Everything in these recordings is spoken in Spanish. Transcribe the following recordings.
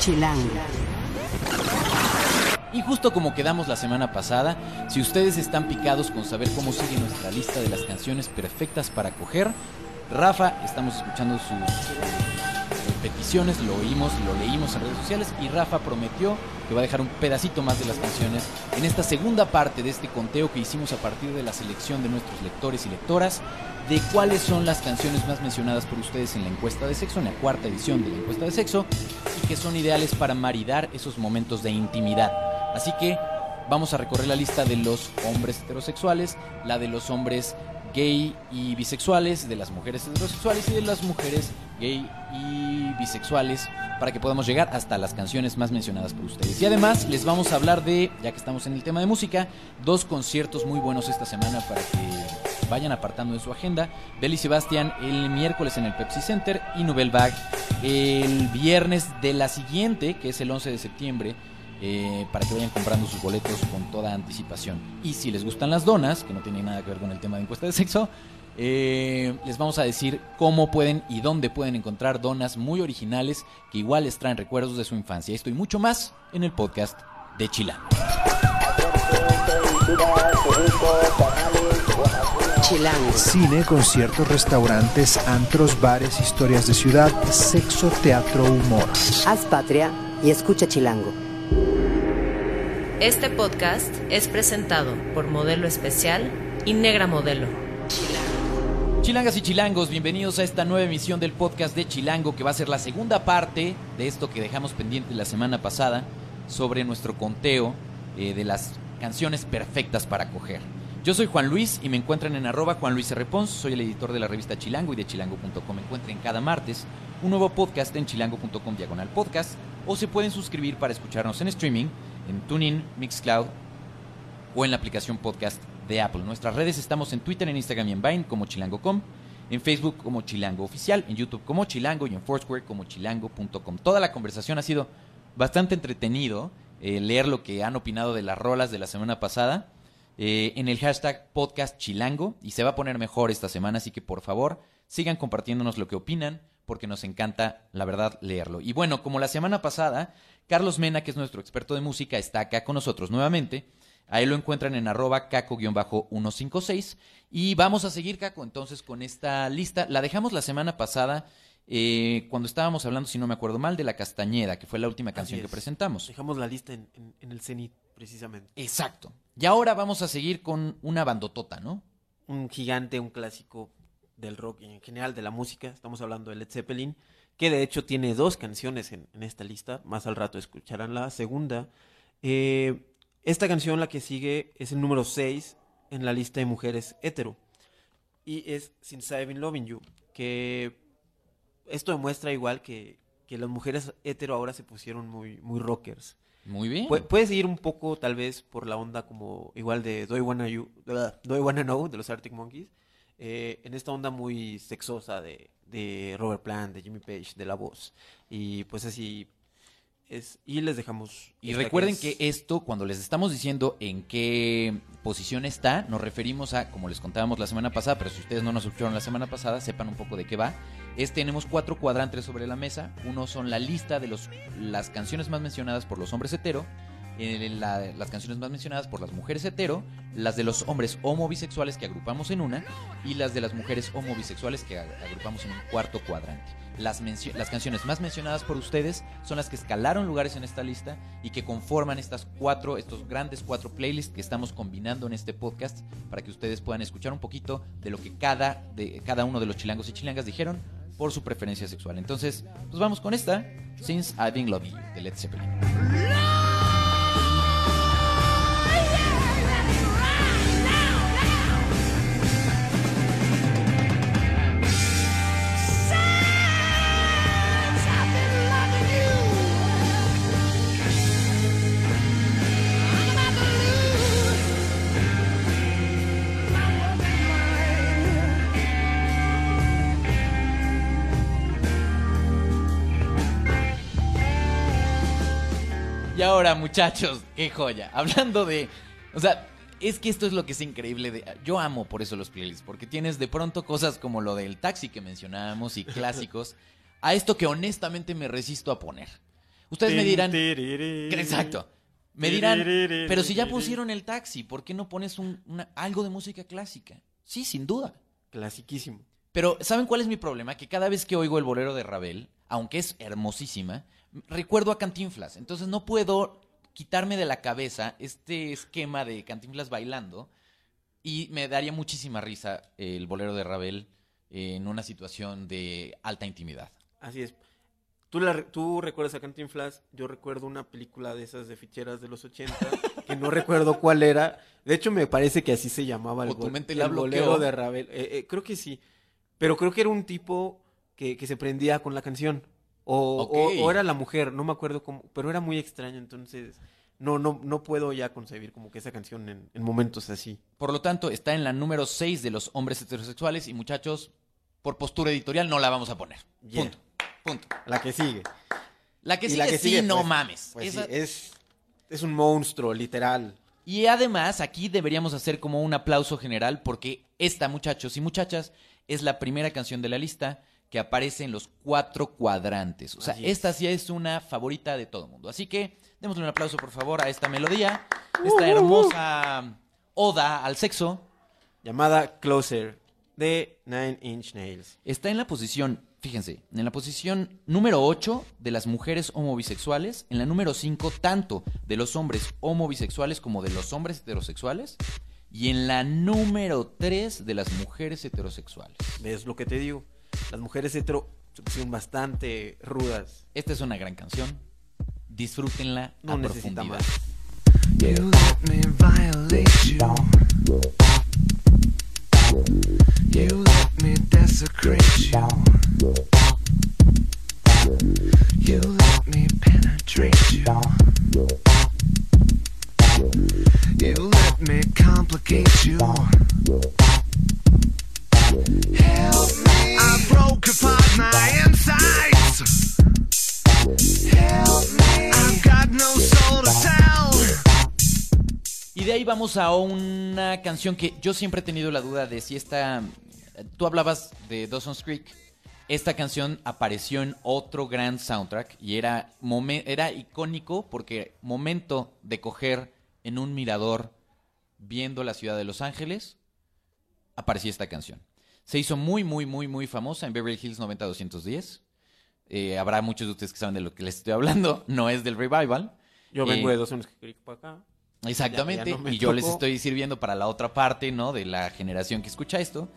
Chilango. Y justo como quedamos la semana pasada, si ustedes están picados con saber cómo sigue nuestra lista de las canciones perfectas para coger, Rafa, estamos escuchando sus eh, peticiones, lo oímos, lo leímos en redes sociales y Rafa prometió que va a dejar un pedacito más de las canciones en esta segunda parte de este conteo que hicimos a partir de la selección de nuestros lectores y lectoras de cuáles son las canciones más mencionadas por ustedes en la encuesta de sexo, en la cuarta edición de la encuesta de sexo, y que son ideales para maridar esos momentos de intimidad. Así que vamos a recorrer la lista de los hombres heterosexuales, la de los hombres gay y bisexuales, de las mujeres heterosexuales y de las mujeres gay y bisexuales para que podamos llegar hasta las canciones más mencionadas por ustedes. Y además les vamos a hablar de, ya que estamos en el tema de música, dos conciertos muy buenos esta semana para que vayan apartando en su agenda. Belly Sebastián el miércoles en el Pepsi Center y Nouvelle Bag el viernes de la siguiente, que es el 11 de septiembre, eh, para que vayan comprando sus boletos con toda anticipación. Y si les gustan las donas, que no tiene nada que ver con el tema de encuesta de sexo, eh, les vamos a decir cómo pueden y dónde pueden encontrar donas muy originales que igual les traen recuerdos de su infancia. Esto y mucho más en el podcast de Chila. Chilango. Cine, conciertos, restaurantes, antros, bares, historias de ciudad, sexo, teatro, humor. Haz patria y escucha Chilango. Este podcast es presentado por Modelo Especial y Negra Modelo. Chilangas y chilangos, bienvenidos a esta nueva emisión del podcast de Chilango, que va a ser la segunda parte de esto que dejamos pendiente la semana pasada sobre nuestro conteo eh, de las canciones perfectas para coger. Yo soy Juan Luis y me encuentran en arroba Juan Luis soy el editor de la revista Chilango y de chilango.com. Encuentren cada martes un nuevo podcast en chilango.com diagonal podcast o se pueden suscribir para escucharnos en streaming en TuneIn, Mixcloud o en la aplicación podcast de Apple. Nuestras redes estamos en Twitter, en Instagram y en Vine como chilango.com, en Facebook como Chilango Oficial, en YouTube como Chilango y en Foursquare como chilango.com. Toda la conversación ha sido bastante entretenido eh, leer lo que han opinado de las rolas de la semana pasada eh, en el hashtag podcast chilango y se va a poner mejor esta semana, así que por favor sigan compartiéndonos lo que opinan porque nos encanta, la verdad, leerlo. Y bueno, como la semana pasada, Carlos Mena, que es nuestro experto de música, está acá con nosotros nuevamente. Ahí lo encuentran en arroba caco-156. Y vamos a seguir, Caco, entonces con esta lista. La dejamos la semana pasada eh, cuando estábamos hablando, si no me acuerdo mal, de La Castañeda, que fue la última canción que es. presentamos. Dejamos la lista en, en- en el cenit, precisamente. Exacto. Y ahora vamos a seguir con una bandotota, ¿no? Un gigante, un clásico del rock y en general de la música. Estamos hablando de Led Zeppelin, que de hecho tiene dos canciones en, en esta lista. Más al rato escucharán la segunda. Eh, esta canción, la que sigue, es el número 6 en la lista de mujeres hetero. Y es Since I've Been Loving You, que esto demuestra igual que, que las mujeres hetero ahora se pusieron muy, muy rockers. Muy bien. Pu- puedes ir un poco, tal vez, por la onda como igual de Do I Wanna, you, Do I Wanna Know de los Arctic Monkeys. eh, en esta onda muy sexosa de, de Robert Plant, de Jimmy Page, de La Voz. Y pues así es. Y les dejamos. Y recuerden es- que esto, cuando les estamos diciendo en qué posición está, nos referimos a, como les contábamos la semana pasada, pero si ustedes no nos escucharon la semana pasada, sepan un poco de qué va. Es, tenemos cuatro cuadrantes sobre la mesa. Uno son la lista de los, las canciones más mencionadas por los hombres hetero, eh, la- las canciones más mencionadas por las mujeres hetero, las de los hombres homo bisexuales que agrupamos en una, y las de las mujeres homo bisexuales que ag- agrupamos en un cuarto cuadrante. Las, las canciones más mencionadas por ustedes son las que escalaron lugares en esta lista y que conforman estas cuatro, estos grandes cuatro playlists que estamos combinando en este podcast para que ustedes puedan escuchar un poquito de lo que cada, de, cada uno de los chilangos y chilangas dijeron por su preferencia sexual. Entonces, pues vamos con esta, Since I've Been Loving You, de Led Zeppelin. Y ahora, muchachos, qué joya. Hablando de. O sea, es que esto es lo que es increíble. De, yo amo por eso los playlists, porque tienes de pronto cosas como lo del taxi que mencionábamos y clásicos, a esto que honestamente me resisto a poner. Ustedes me dirán, exacto, me dirán, pero si ya pusieron el taxi, ¿por qué no pones un- una- algo de música clásica? Sí, sin duda. Clasiquísimo. Pero ¿saben cuál es mi problema? Que cada vez que oigo el bolero de Ravel, aunque es hermosísima, recuerdo a Cantinflas. Entonces no puedo quitarme de la cabeza este esquema de Cantinflas bailando y me daría muchísima risa el bolero de Ravel en una situación de alta intimidad. Así es. Tú, la, tú recuerdas a Cantinflas, yo recuerdo una película de esas de ficheras de los 80, que no recuerdo cuál era. De hecho, me parece que así se llamaba el, bol- el bolero de Ravel. Eh, eh, creo que sí. Pero creo que era un tipo que, que se prendía con la canción. O, Ok. o- o era la mujer, no me acuerdo cómo, pero era muy extraño, entonces no, no, no puedo ya concebir como que esa canción en, en momentos así. Por lo tanto, está en la número 6 de los hombres heterosexuales y muchachos, por postura editorial no la vamos a poner. Yeah. Punto. Punto. La que sigue. La que Y sigue, la que sí, sigue, no pues, mames. Pues Esa- sí, es, es un monstruo, literal. Y además, aquí deberíamos hacer como un aplauso general porque esta, muchachos y muchachas, es la primera canción de la lista que aparece en los cuatro cuadrantes. O sea, es. esta sí es una favorita de todo el mundo. Así que démosle un aplauso, por favor, a esta melodía, esta hermosa oda al sexo. llamada Closer de Nine Inch Nails. Está en la posición, fíjense, en la posición número 8 de las mujeres homobisexuales, en la número 5 tanto de los hombres homobisexuales como de los hombres heterosexuales, y en la número 3 de las mujeres heterosexuales. ¿Ves lo que te digo? Las mujeres hetero se pusieron bastante rudas. Esta es una gran canción. Disfrútenla No a necesita profundidad. más. Vamos a una canción que yo siempre he tenido la duda de si esta... Tú hablabas de Dawson's Creek. Esta canción apareció en otro gran soundtrack y era, momen- era icónico porque momento de coger en un mirador viendo la ciudad de Los Ángeles, aparecía esta canción. Se hizo muy, muy, muy, muy famosa en Beverly Hills 90210. Eh, habrá muchos de ustedes que saben de lo que les estoy hablando. No es del revival. Yo Eh, vengo de dos años que quería para acá. Exactamente, Ya- ya no me y yo les estoy sirviendo para la otra parte, ¿no? De la generación que escucha esto.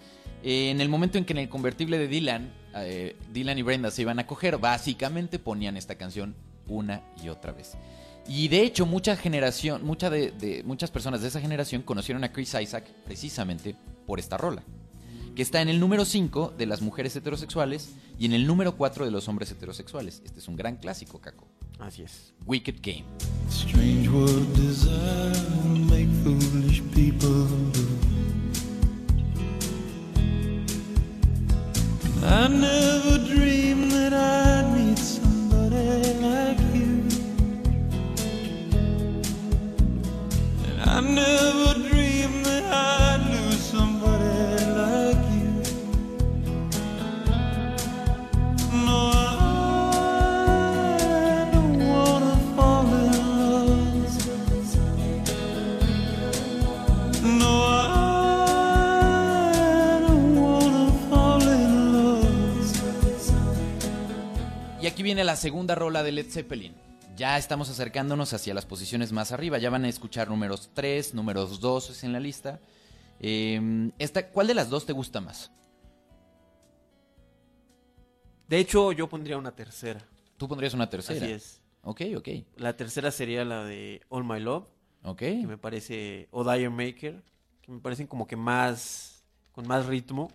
Eh, en el momento en que en el convertible de Dylan, eh, Dylan y Brenda se iban a coger, básicamente ponían esta canción una y otra vez. Y de hecho, mucha generación, mucha de, de- muchas personas de esa generación conocieron a Chris Isaac precisamente por esta rola. Que está en el número 5 de las mujeres heterosexuales y en el número 4 de los hombres heterosexuales. Este es un gran clásico, Caco. Así es. Wicked Game. Strange what desire will make foolish people do. I never aquí viene la segunda rola de Led Zeppelin. Ya estamos acercándonos hacia las posiciones más arriba. Ya van a escuchar números 3, números 2 en la lista. Eh, esta, ¿Cuál de las dos te gusta más? De hecho, yo pondría una tercera. Tú pondrías una tercera. Así es. Ok, ok. La tercera sería la de All My Love, Ok. que me parece, o Dire Maker, que me parecen como que más, con más ritmo.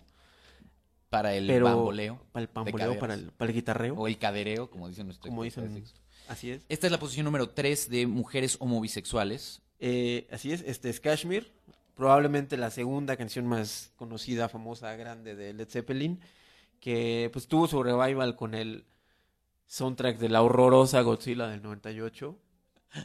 Para el pero bamboleo. Para el bamboleo, para el, para el guitarreo. O el cadereo, como dicen nuestros como dicen. Así es. Esta es la posición número 3 de mujeres homobisexuales. Eh, así es, este es Kashmir, probablemente la segunda canción más conocida, famosa, grande de Led Zeppelin, que pues tuvo su revival con el soundtrack de la horrorosa Godzilla del 98,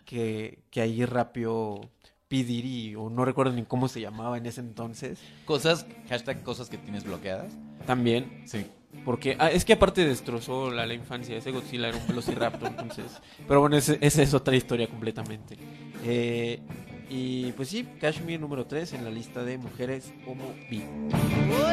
que, que ahí rapeó P. Diddy, o no recuerdo ni cómo se llamaba en ese entonces, Cosas, hashtag cosas que tienes bloqueadas. también. Sí. Porque ah, es que aparte destrozó la, la infancia. Ese Godzilla era un velociraptor, entonces. Pero bueno, esa es otra historia completamente. Eh, y pues sí, Kashmir número 3 en la lista de mujeres homo bi. Oh,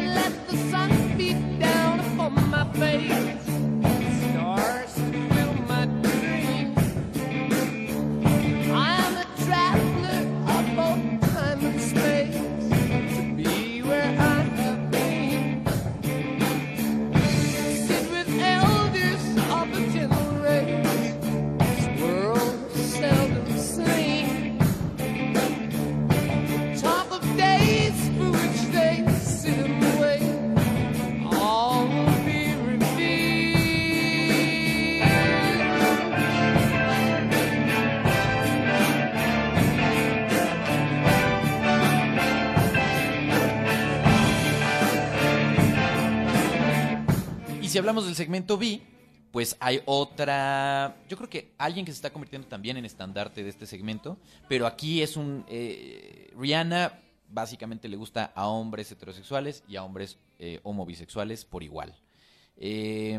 hablamos del segmento B, pues hay otra. Yo creo que alguien que se está convirtiendo también en estandarte de este segmento, pero aquí es un. eh, Rihanna básicamente le gusta a hombres heterosexuales y a hombres eh, homobisexuales por igual. Eh,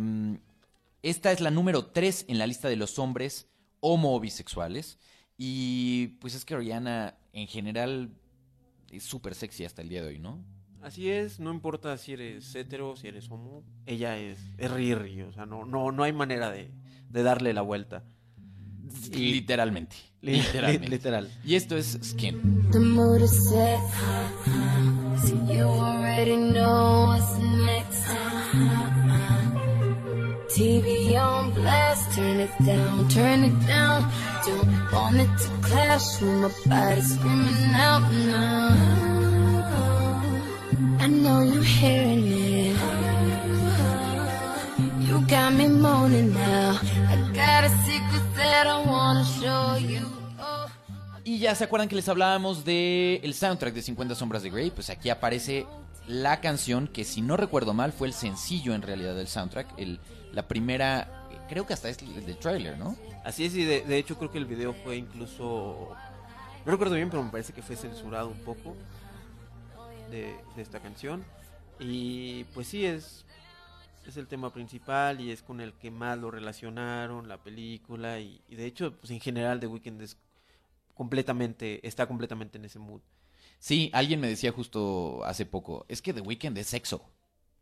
esta es la número 3 en la lista de los hombres homobisexuales. Y pues es que Rihanna en general es súper sexy hasta el día de hoy, ¿no? Así es, no importa si eres hetero, si eres homo, ella es, es Riri, o sea, no, no, no hay manera de, de darle la vuelta. Y- Literalmente. Li- Literalmente. literal. Y esto es Skin. The mood is set. So you already know what's next. TV on blast, turn it down, turn it down. Don't want it to clash with my body screaming out now. I know you're hearing it. You got me moaning now. I got a secret that I wanna show you. Oh. Y ya se acuerdan que les hablábamos del el soundtrack de 50 sombras de Grey, pues aquí aparece la canción que si no recuerdo mal fue el sencillo en realidad del soundtrack, el, la primera, creo que hasta es el del trailer, ¿no? Así es, y de, de hecho creo que el video fue incluso, no recuerdo bien, pero me parece que fue censurado un poco de, de esta canción. Y pues sí, es, es el tema principal y es con el que más lo relacionaron, la película, y, y de hecho, pues en general The Weeknd es completamente, está completamente en ese mood. Sí, alguien me decía justo hace poco, es que The Weeknd es sexo.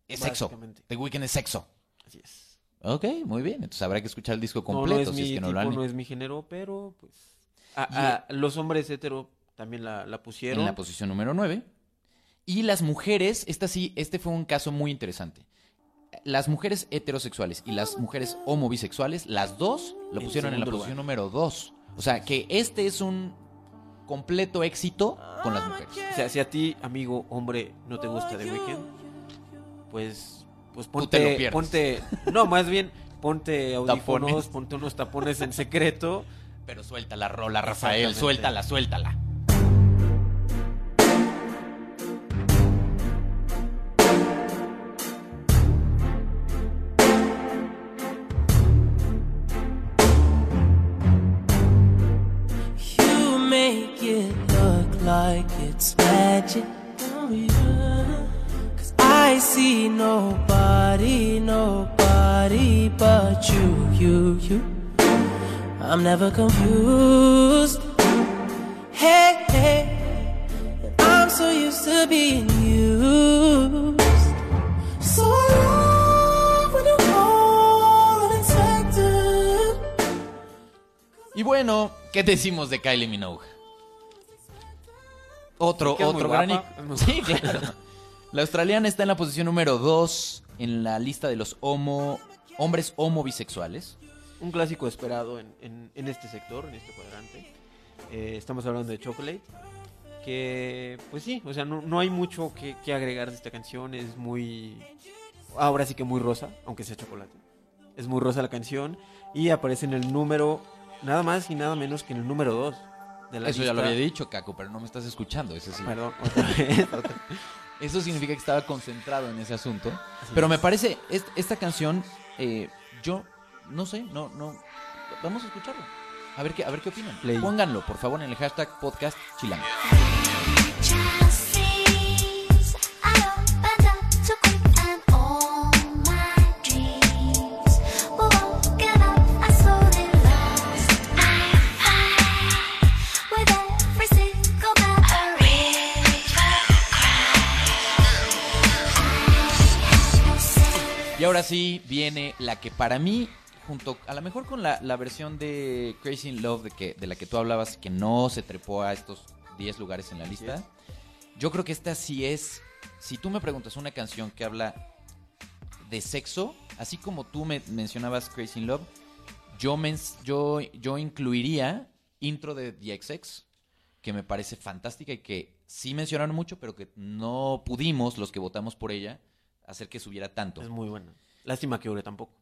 Es sexo. The Weeknd es sexo. Así es. Ok, muy bien, entonces habrá que escuchar el disco No, no completo es si mi es que no lo han no es mi género, pero pues... a- los hombres hetero también la, la pusieron. en la posición número 9. Y las mujeres, esta sí, este fue un caso muy interesante. Las mujeres heterosexuales y las mujeres homobisexuales, las dos lo pusieron en la posición lugar. número 2. O sea, que este es un completo éxito con las mujeres. O sea, si a ti, amigo, hombre, no te gusta The Weeknd, pues, pues Tú ponte, te lo pierdes. ponte, no, más bien, ponte audífonos, Tapones. ponte unos tapones en secreto. Pero suelta la rola, Rafael, suéltala, suéltala. Magic. Oh, yeah. Cause I see nobody, nobody but you, you, you. I'm never confused. Hey, hey. I'm so used to being used. So love when you call unexpected. Y bueno, ¿qué decimos de Kylie Minogue? Otro, otro gran... Sí, claro. La australiana está en la posición número 2 en la lista de los homo, hombres homo bisexuales. Un clásico esperado en, en- en este sector, en este cuadrante. Eh, estamos hablando de Chocolate. Que, pues sí, o sea, no, no hay mucho que, que agregar de esta canción. Es muy. Ahora sí que muy rosa, aunque sea chocolate. Es muy rosa la canción. Y aparece en el número. Nada más y nada menos que en el número 2 de la Eso ya lo había dicho, Caco, pero no me estás escuchando. Eso, sí. Perdón, otra vez. Eso significa que estaba concentrado en ese asunto. Pero me parece, est- esta canción, eh, yo no sé, no, no. Vamos a escucharlo. A ver qué, a ver qué opinan. Play. Pónganlo, por favor, en el hashtag podcast chilango. Ahora sí viene la que para mí, junto a lo mejor con la, la versión de Crazy in Love de, que, de la que tú hablabas, que no se trepó a estos 10 lugares en la lista, yo creo que esta sí es, si tú me preguntas una canción que habla de sexo, así como tú me mencionabas Crazy in Love, yo, mens- yo, yo incluiría intro de The XX, que me parece fantástica y que sí mencionaron mucho, pero que no pudimos, los que votamos por ella, hacer que subiera tanto. Es muy buena. Lástima que dure tampoco.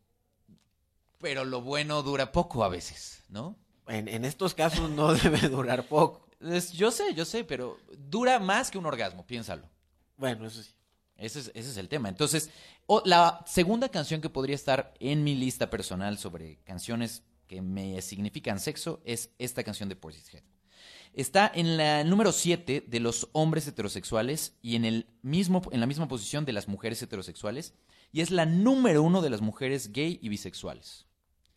Pero lo bueno dura poco a veces, ¿no? En, en estos casos no debe durar poco. Es- yo sé, yo sé, pero dura más que un orgasmo, piénsalo. Bueno, eso sí. Ese es, ese es el tema. Entonces, la segunda canción que podría estar en mi lista personal sobre canciones que me significan sexo es esta canción de Portishead. Está en la número 7 de los hombres heterosexuales y en, el mismo, en la misma posición de las mujeres heterosexuales. Y es la número uno de las mujeres gay y bisexuales.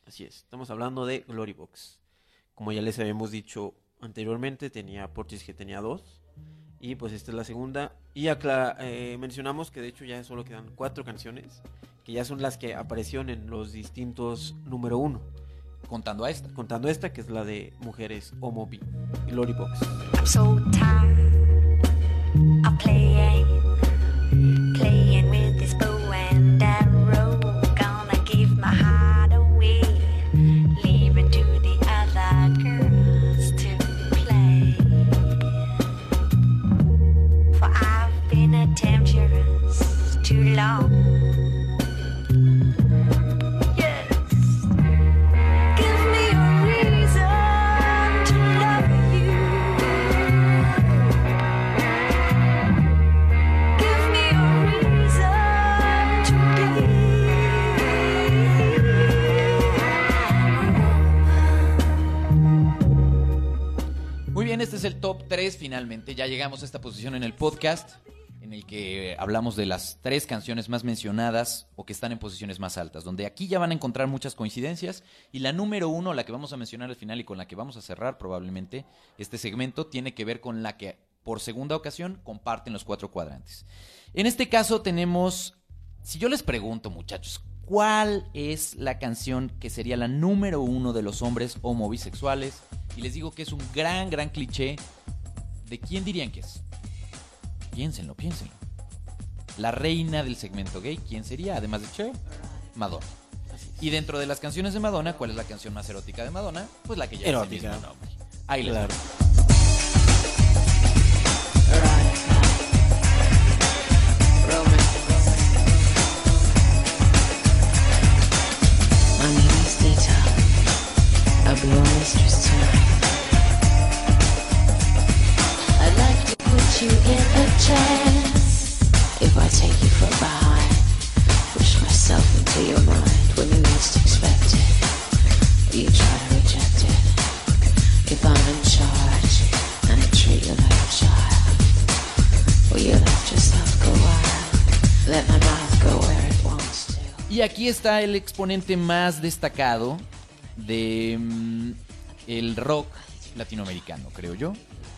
Así es. Estamos hablando de Glory Box. Como ya les habíamos dicho anteriormente, tenía Portis que tenía dos. Y pues esta es la segunda. Y eh, mencionamos que de hecho ya solo quedan cuatro canciones. Que ya son las que aparecieron en los distintos número uno. Contando a esta. Contando esta, que es la de mujeres homo bi. Glory Box. I'm so tired es el top 3 finalmente. Ya llegamos a esta posición en el podcast en el que hablamos de las tres canciones más mencionadas o que están en posiciones más altas, donde aquí ya van a encontrar muchas coincidencias y la número uno, la que vamos a mencionar al final y con la que vamos a cerrar probablemente este segmento, tiene que ver con la que por segunda ocasión comparten los cuatro cuadrantes. En este caso tenemos, si yo les pregunto muchachos, ¿cuál es la canción que sería la número uno de los hombres homo bisexuales? Y les digo que es un gran, gran cliché. ¿De quién dirían que es? Piénsenlo, piénsenlo. La reina del segmento gay, ¿quién sería? Además de Cher, Madonna. Y dentro de las canciones de Madonna, ¿cuál es la canción más erótica de Madonna? Pues la que ya es el mismo nombre. Ahí les Claro. Reject it. If I'm in charge I treat you like a child. Y aquí está el exponente más destacado de mm, el rock latinoamericano, creo yo.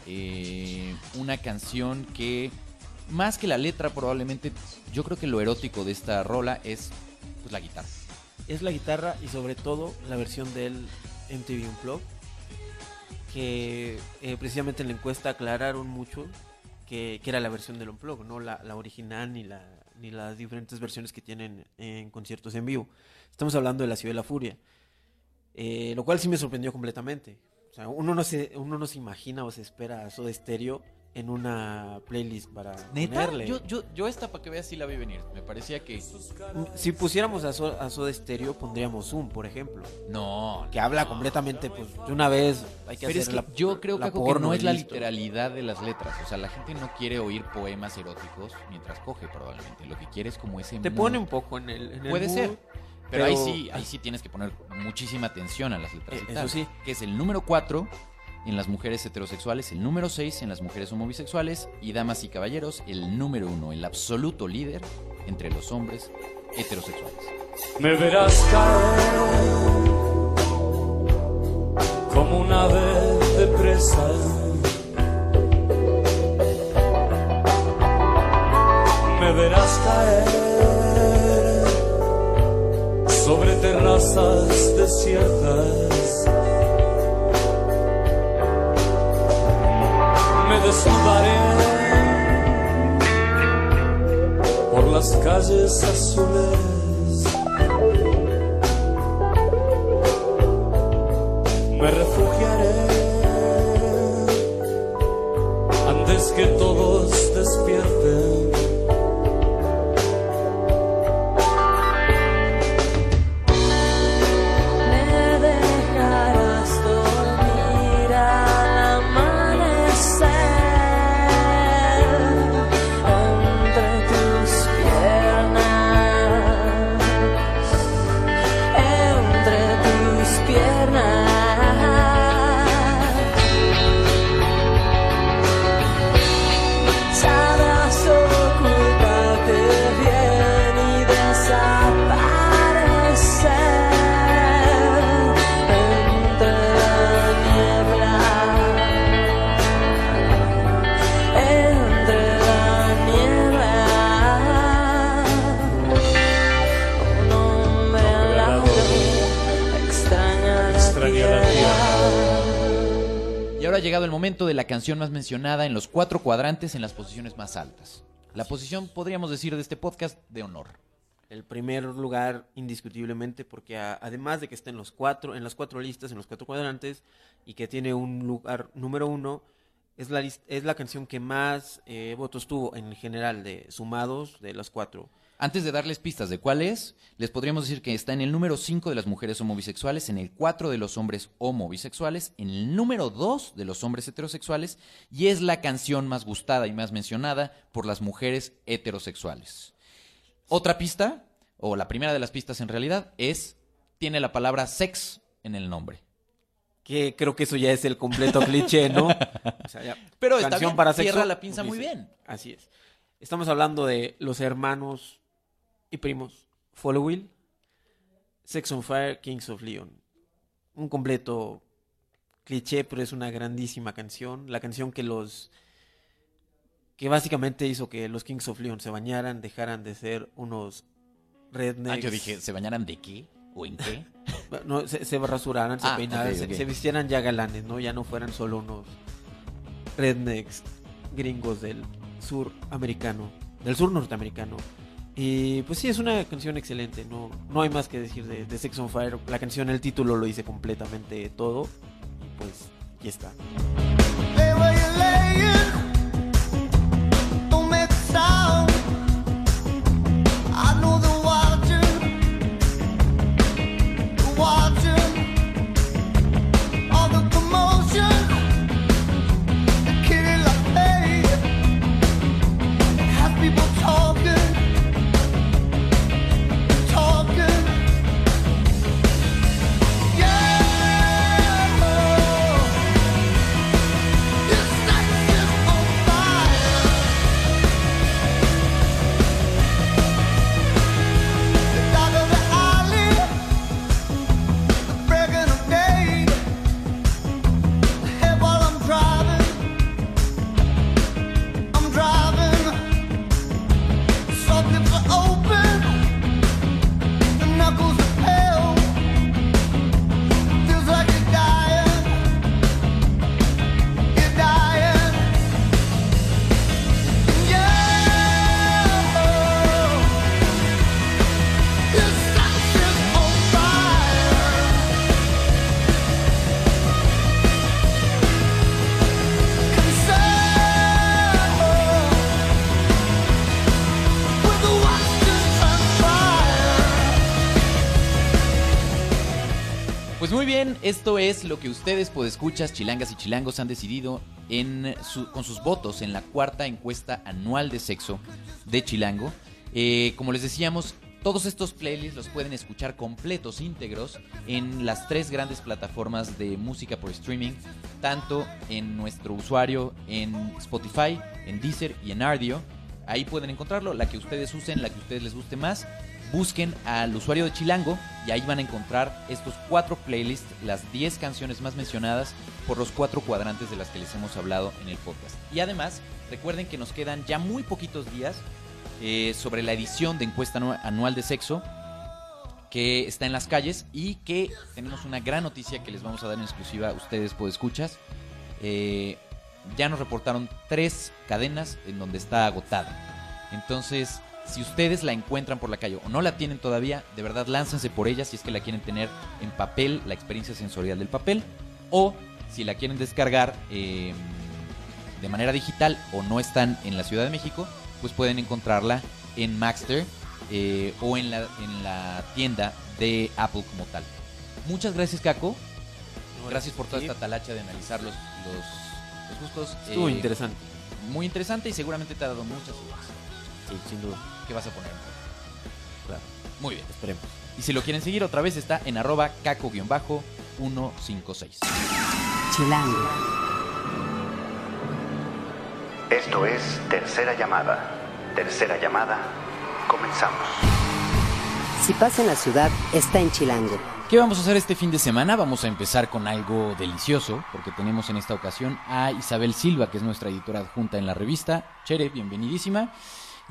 Eh, una canción que, más que la letra, probablemente, yo creo que lo erótico de esta rola es pues, la guitarra. Es la guitarra y sobre todo la versión del MTV Unplugged que eh, precisamente en la encuesta aclararon mucho que, que era la versión del Unplugged, no la, la original ni, la, ni las diferentes versiones que tienen en conciertos en vivo. Estamos hablando de La Ciudad de la Furia, eh, lo cual sí me sorprendió completamente. O sea, uno no se, uno no se imagina o se espera a Soda Stereo en una playlist para ¿Neta? ponerle. Yo, yo, yo esta, para que veas, sí la vi venir. Me parecía que... Si pusiéramos a, So- a Soda Stereo, pondríamos Zoom, por ejemplo. No, que habla completamente, pues, de una vez hay que Pero hacer es que la- yo creo la Caco, que no es la listo. literalidad de las letras. O sea, la gente no quiere oír poemas eróticos mientras coge, probablemente. Lo que quiere es como ese. Te mood. pone un poco en el, en el Puede ser. Pero, ahí sí, ahí sí tienes que poner muchísima atención a las letras. Eh, eso sí. Que es el número 4 en las mujeres heterosexuales, el número 6 en las mujeres homosexuales y damas y caballeros, el número 1, el absoluto líder entre los hombres heterosexuales. Me verás caer como un ave de presa. Me verás caer entre terrazas desiertas. Me desnudaré por las calles azules. Me refugiaré antes que todos despierten. Canción más mencionada en los cuatro cuadrantes en las posiciones más altas. La posición, podríamos decir, de este podcast de honor. El primer lugar, indiscutiblemente, porque además de que está en los cuatro, en las cuatro listas, en los cuatro cuadrantes, y que tiene un lugar número uno, es la, es la canción que más eh, votos tuvo en general de sumados de las cuatro. Antes de darles pistas de cuál es, les podríamos decir que está en el número 5 de las mujeres homobisexuales, en el 4 de los hombres homobisexuales, en el número 2 de los hombres heterosexuales y es la canción más gustada y más mencionada por las mujeres heterosexuales. Otra pista, o la primera de las pistas en realidad, es tiene la palabra sex en el nombre. Que creo que eso ya es el completo cliché, ¿no? O sea, ya, Pero está canción bien, para cierra sexo, la pinza muy bien. Así es. Estamos hablando de los hermanos y primos Followill, Sex on Fire, Kings of Leon. Un completo cliché, pero es una grandísima canción. La canción que los que básicamente hizo que los Kings of Leon se bañaran, dejaran de ser unos rednecks. Ah, yo dije, ¿se bañaran de qué? ¿O en qué? No, se, se rasuraran, se Ah, peinaran. Se, vistieran ya galanes, ¿no? Ya no fueran solo unos rednecks gringos del sur americano, del sur norteamericano. Y pues sí, es una canción excelente, no, no hay más que decir de, Sex on Fire. La canción, el título lo dice completamente todo. Y pues, ya está. Esto es lo que ustedes, pues escuchas, chilangas y chilangos, han decidido con sus votos en la cuarta encuesta anual de sexo de Chilango. Eh, como les decíamos, todos estos playlists los pueden escuchar completos, íntegros, en las tres grandes plataformas de música por streaming, tanto en nuestro usuario en Spotify, en Deezer y en Ardio. Ahí pueden encontrarlo, la que ustedes usen, la que a ustedes les guste más. Busquen al usuario de Chilango y ahí van a encontrar estos cuatro playlists, las 10 canciones más mencionadas por los cuatro cuadrantes de las que les hemos hablado en el podcast. Y además, recuerden que nos quedan ya muy poquitos días eh, sobre la edición de encuesta anu- anual de sexo. que está en las calles y que tenemos una gran noticia que les vamos a dar en exclusiva a ustedes, por escuchas. Eh, ya nos reportaron tres cadenas en donde está agotada. Entonces, si ustedes la encuentran por la calle o no la tienen todavía, de verdad láncense por ella si es que la quieren tener en papel, la experiencia sensorial del papel, o si la quieren descargar eh, de manera digital o no están en la Ciudad de México, pues pueden encontrarla en Maxter eh, o en la, en la tienda de Apple como tal. Muchas gracias, Caco. Gracias por toda esta talacha de analizar los, los, los gustos. Estuvo Eh, interesante. Muy interesante y seguramente te ha dado muchas ideas. Sí, sin duda. ¿Qué vas a poner? Claro. Muy bien. Esperemos. Y si lo quieren seguir otra vez está en arroba caco-156. Chilango. Esto es Tercera Llamada. Tercera Llamada. Comenzamos. Si pasa en la ciudad, está en Chilango. ¿Qué vamos a hacer este fin de semana? Vamos a empezar con algo delicioso, porque tenemos en esta ocasión a Isabel Silva, que es nuestra editora adjunta en la revista. Chere, bienvenidísima.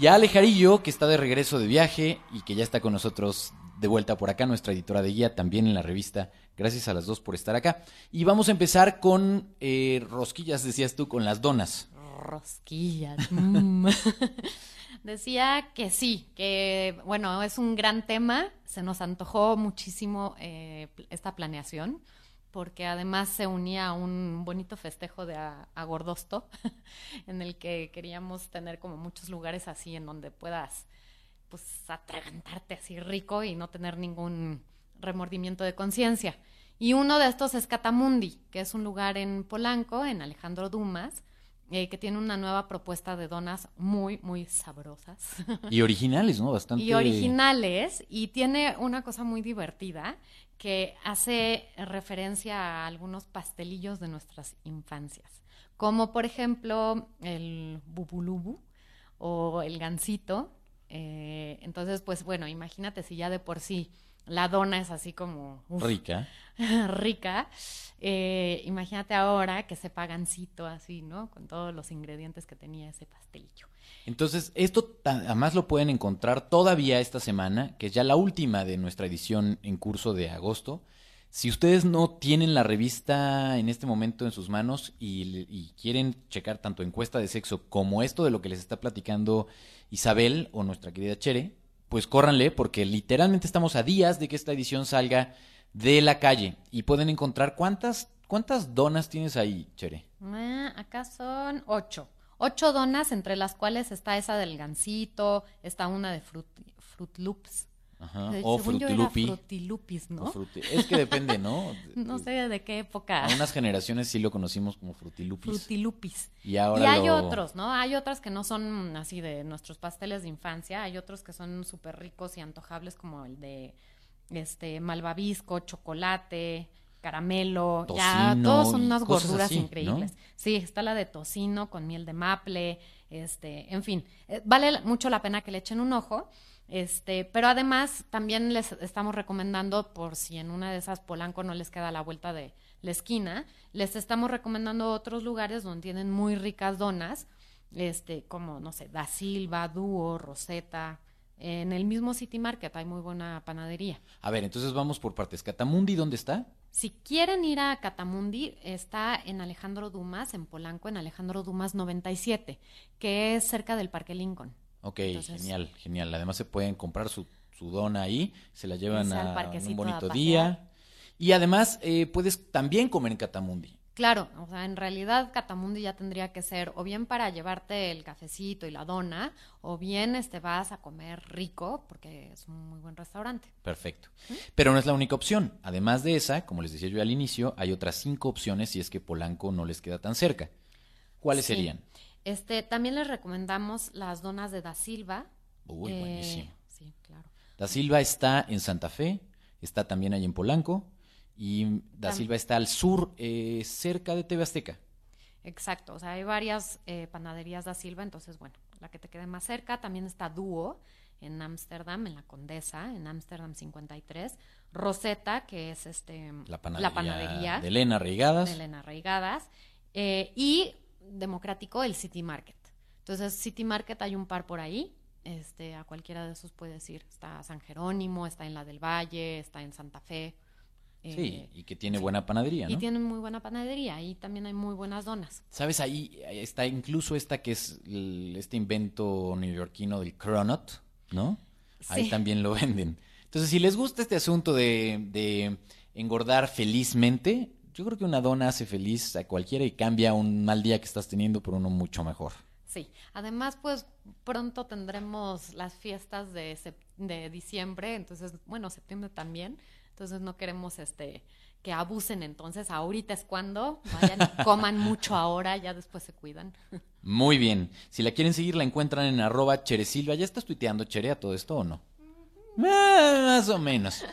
Y a Ale Jarillo, que está de regreso de viaje y que ya está con nosotros de vuelta por acá, nuestra editora de guía, también en la revista. Gracias a las dos por estar acá. Y vamos a empezar con eh, rosquillas, decías tú, con las donas. Rosquillas. mm. Decía que sí, que bueno, es un gran tema. Se nos antojó muchísimo eh, esta planeación, porque además se unía a un bonito festejo de a- en el que queríamos tener como muchos lugares así en donde puedas pues atragantarte así rico y no tener ningún remordimiento de conciencia. Y uno de estos es Catamundi, que es un lugar en Polanco, en Alejandro Dumas, eh, que tiene una nueva propuesta de donas muy, muy sabrosas. Y originales, ¿no? Bastante. Y originales, y tiene una cosa muy divertida que hace referencia a algunos pastelillos de nuestras infancias, como por ejemplo el bubulubu o el gansito. Eh, entonces, pues bueno, imagínate si ya de por sí la dona es así como uf, Rica. rica. eh, imagínate ahora que sepa gansito así, ¿no? Con todos los ingredientes que tenía ese pastelillo. Entonces, esto además lo pueden encontrar todavía esta semana, que es ya la última de nuestra edición en curso de agosto. Si ustedes no tienen la revista en este momento en sus manos y, y quieren checar tanto encuesta de sexo como esto de lo que les está platicando Isabel o nuestra querida Chere, pues córranle porque literalmente estamos a días de que esta edición salga de la calle y pueden encontrar cuántas cuántas donas tienes ahí, Chere. Ah, acá son ocho. Ocho donas, entre las cuales está esa del gansito, está una de Fruit, Fruit Loops. Ajá, Eh, o según yo era Frutilupi. Frutilupis, ¿no? O fruti- Es que depende, ¿no? no sé de qué época. A unas generaciones sí lo conocimos como frutilupis. Frutilupis. Y ahora y hay lo- otros, ¿no? Hay otras que no son así de nuestros pasteles de infancia, hay otros que son súper ricos y antojables como el de este malvavisco, chocolate, caramelo, ya todos son unas gorduras así, ¿no? increíbles. Sí, está la de tocino con miel de maple, este, en fin, eh, vale mucho la pena que le echen un ojo. Este, pero además también les estamos recomendando por si en una de esas Polanco no les queda la vuelta de la esquina, les estamos recomendando otros lugares donde tienen muy ricas donas, este, como no sé, Da Silva, Dúo, Rosetta, en el mismo City Market hay muy buena panadería. A ver, entonces vamos por partes. Catamundi, ¿dónde está? Si quieren ir a Catamundi, está en Alejandro Dumas, en Polanco, en Alejandro Dumas 97, que es cerca del Parque Lincoln. Ok, Entonces- genial, genial. Además se pueden comprar su, su dona ahí, se la llevan a un bonito a día. Y además eh, puedes también comer en Catamundi. Claro, o sea, en realidad Catamundi ya tendría que ser o bien para llevarte el cafecito y la dona, o bien este vas a comer rico, porque es un muy buen restaurante. Perfecto. Pero no es la única opción. Además de esa, como les decía yo al inicio, hay otras cinco opciones si es que Polanco no les queda tan cerca. ¿Cuáles Sí. serían? Este, también les recomendamos las donas de Da Silva. Uy, Eh, buenísimo. Sí, claro. Da Silva está en Santa Fe, está también ahí en Polanco, y Da Silva está al sur, eh, cerca de TV Azteca. Exacto, o sea, hay varias eh, panaderías Da Silva, entonces, bueno, la que te quede más cerca. También está Dúo en Ámsterdam, en la Condesa, en Ámsterdam 53. Rosetta, que es este La panadería, panadería de Elena Reigadas. de Elena Reigadas. eh, y Democrático, el City Market. Entonces, City Market hay un par por ahí. este, a cualquiera de esos puedes ir. Está San Jerónimo, está en la del Valle, está en Santa Fe. Sí, eh, y que tiene buena panadería, y ¿no? tienen muy buena panadería y también hay muy buenas donas. ¿Sabes? Ahí está incluso esta que es el- este invento neoyorquino del cronut, ¿no? Ahí también lo venden. Entonces, si les gusta este asunto de, de engordar felizmente, yo creo que una dona hace feliz a cualquiera y cambia un mal día que estás teniendo por uno mucho mejor. Sí, además pues pronto tendremos las fiestas de, de diciembre, entonces, bueno, septiembre también, entonces no queremos este que abusen, entonces ahorita es cuando, vayan y coman mucho ahora, ya después se cuidan. Muy bien. Si la quieren seguir, la encuentran en arroba cheresilva. ¿Ya estás tuiteando, Chere, a todo esto o no? Ah, más o menos.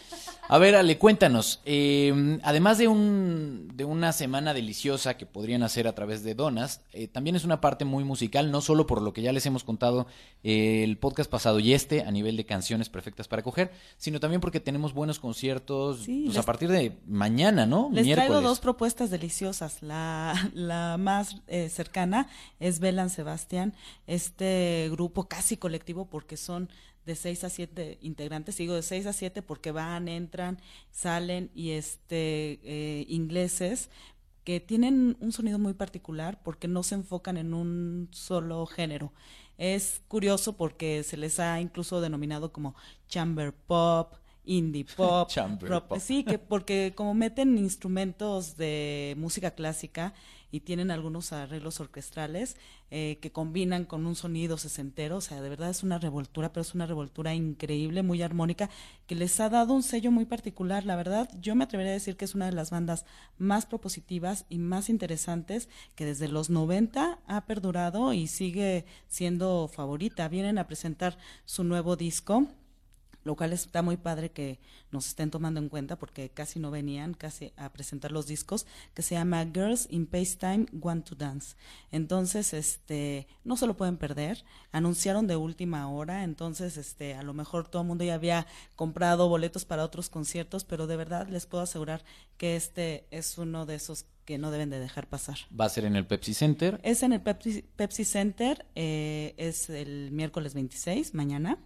A ver, Ale, cuéntanos. eh, además de, un, de una semana deliciosa que podrían hacer a través de Donas, eh, también es una parte muy musical, no solo por lo que ya les hemos contado eh, el podcast pasado y este, a nivel de canciones perfectas para coger, sino también porque tenemos buenos conciertos Sí, pues, les- a partir de mañana, ¿no? Les traigo dos propuestas deliciosas. La, la más eh, cercana es Belan Sebastián, este grupo casi colectivo porque son de seis a siete integrantes, digo de seis a siete porque van, entran, salen y este eh, ingleses que tienen un sonido muy particular porque no se enfocan en un solo género. Es curioso porque se les ha incluso denominado como chamber pop, indie pop, Chamber rock- pop. sí, que porque como meten instrumentos de música clásica y tienen algunos arreglos orquestrales eh, que combinan con un sonido sesentero, o sea, de verdad es una revoltura, pero es una revoltura increíble, muy armónica, que les ha dado un sello muy particular. La verdad, yo me atrevería a decir que es una de las bandas más propositivas y más interesantes que desde los 90 ha perdurado y sigue siendo favorita. Vienen a presentar su nuevo disco lo cual está muy padre que nos estén tomando en cuenta porque casi no venían casi a presentar los discos que se llama Girls in Pastime Want to Dance. Entonces, este, no se lo pueden perder. Anunciaron de última hora, entonces, este, a lo mejor todo el mundo ya había comprado boletos para otros conciertos, pero de verdad les puedo asegurar que este es uno de esos que no deben de dejar pasar. Va a ser en el Pepsi Center. Es en el Pepsi, Pepsi Center, eh, es el miércoles 26, mañana.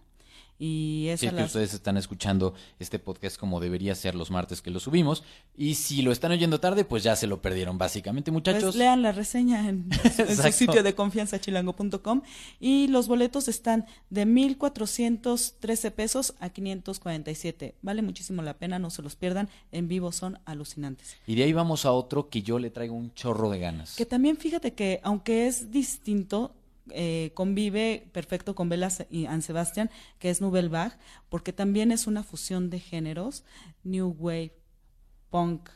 Y es Si es que ustedes están escuchando este podcast como debería ser los martes que lo subimos. Y si lo están oyendo tarde, pues ya se lo perdieron, básicamente, muchachos. Pues lean la reseña en, en su sitio de confianza chilango.com y los boletos están de 1.413 pesos a 547. Vale muchísimo la pena, no se los pierdan. En vivo son alucinantes. Y de ahí vamos a otro que yo le traigo un chorro de ganas. Que también fíjate que aunque es distinto, eh, convive perfecto con Bella y Anne Sebastian, que es Nouvelle Vague, porque también es una fusión de géneros, New Wave, Punk,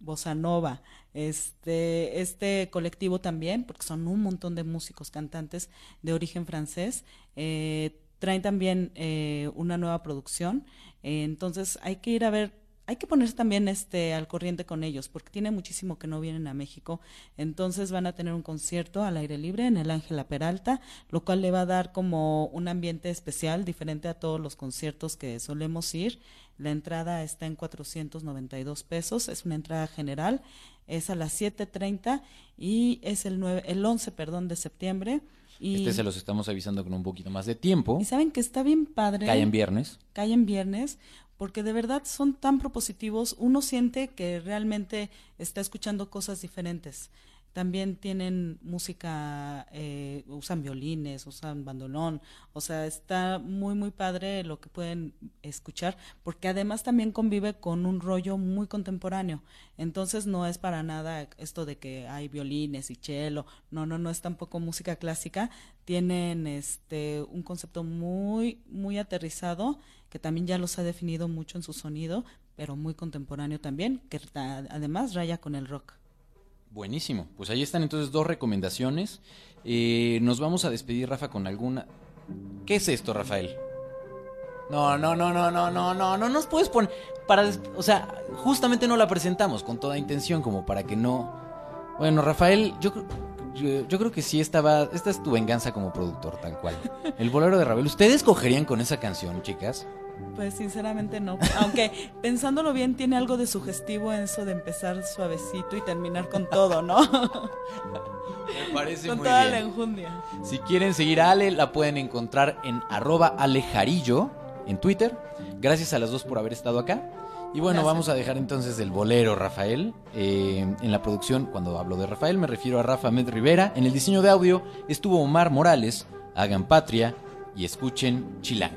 Bossa Nova, este, este colectivo también, porque son un montón de músicos, cantantes de origen francés, eh, traen también eh, una nueva producción, eh, entonces hay que ir a ver hay que ponerse también este al corriente con ellos porque tiene muchísimo que no vienen a México. Entonces van a tener un concierto al aire libre en el Ángela Peralta lo cual le va a dar como un ambiente especial diferente a todos los conciertos que solemos ir. La entrada está en 492 pesos es una entrada general es a las 7.30 y es el 9 el 11 perdón de septiembre. Y Este se los estamos avisando con un poquito más de tiempo. y saben que está bien padre. Cae en viernes. cae en viernes, porque de verdad son tan propositivos, uno siente que realmente está escuchando cosas diferentes. También tienen música, eh, usan violines, usan bandolón, o sea, está muy, muy padre lo que pueden escuchar, porque además también convive con un rollo muy contemporáneo. Entonces no es para nada esto de que hay violines y cello, no, no, no es tampoco música clásica, tienen este un concepto muy, muy aterrizado, que también ya los ha definido mucho en su sonido, pero muy contemporáneo también, que además raya con el rock. Buenísimo. Pues ahí están entonces dos recomendaciones. Eh, nos vamos a despedir, Rafa, con alguna. ¿Qué es esto, Rafael? No, no, no, no, no, no, no, no nos puedes poner. Para, o sea, justamente no la presentamos con toda intención, como para que no. Bueno, Rafael, yo, cre- yo, yo creo que sí estaba. Esta es tu venganza como productor, tal cual. El bolero de Rafael. ¿Ustedes cogerían con esa canción, chicas? Pues sinceramente no. Aunque pensándolo bien, tiene algo de sugestivo en eso de empezar suavecito y terminar con todo, ¿no? Me parece con muy toda bien. la enjundia. Si quieren seguir a Ale, la pueden encontrar en arroba alejarillo en Twitter. Gracias a las dos por haber estado acá. Y bueno, Gracias. vamos a dejar entonces el bolero, Rafael. Eh, en la producción, cuando hablo de Rafael, me refiero a Rafa Med Rivera. En el diseño de audio estuvo Omar Morales. Hagan patria y escuchen Chilango.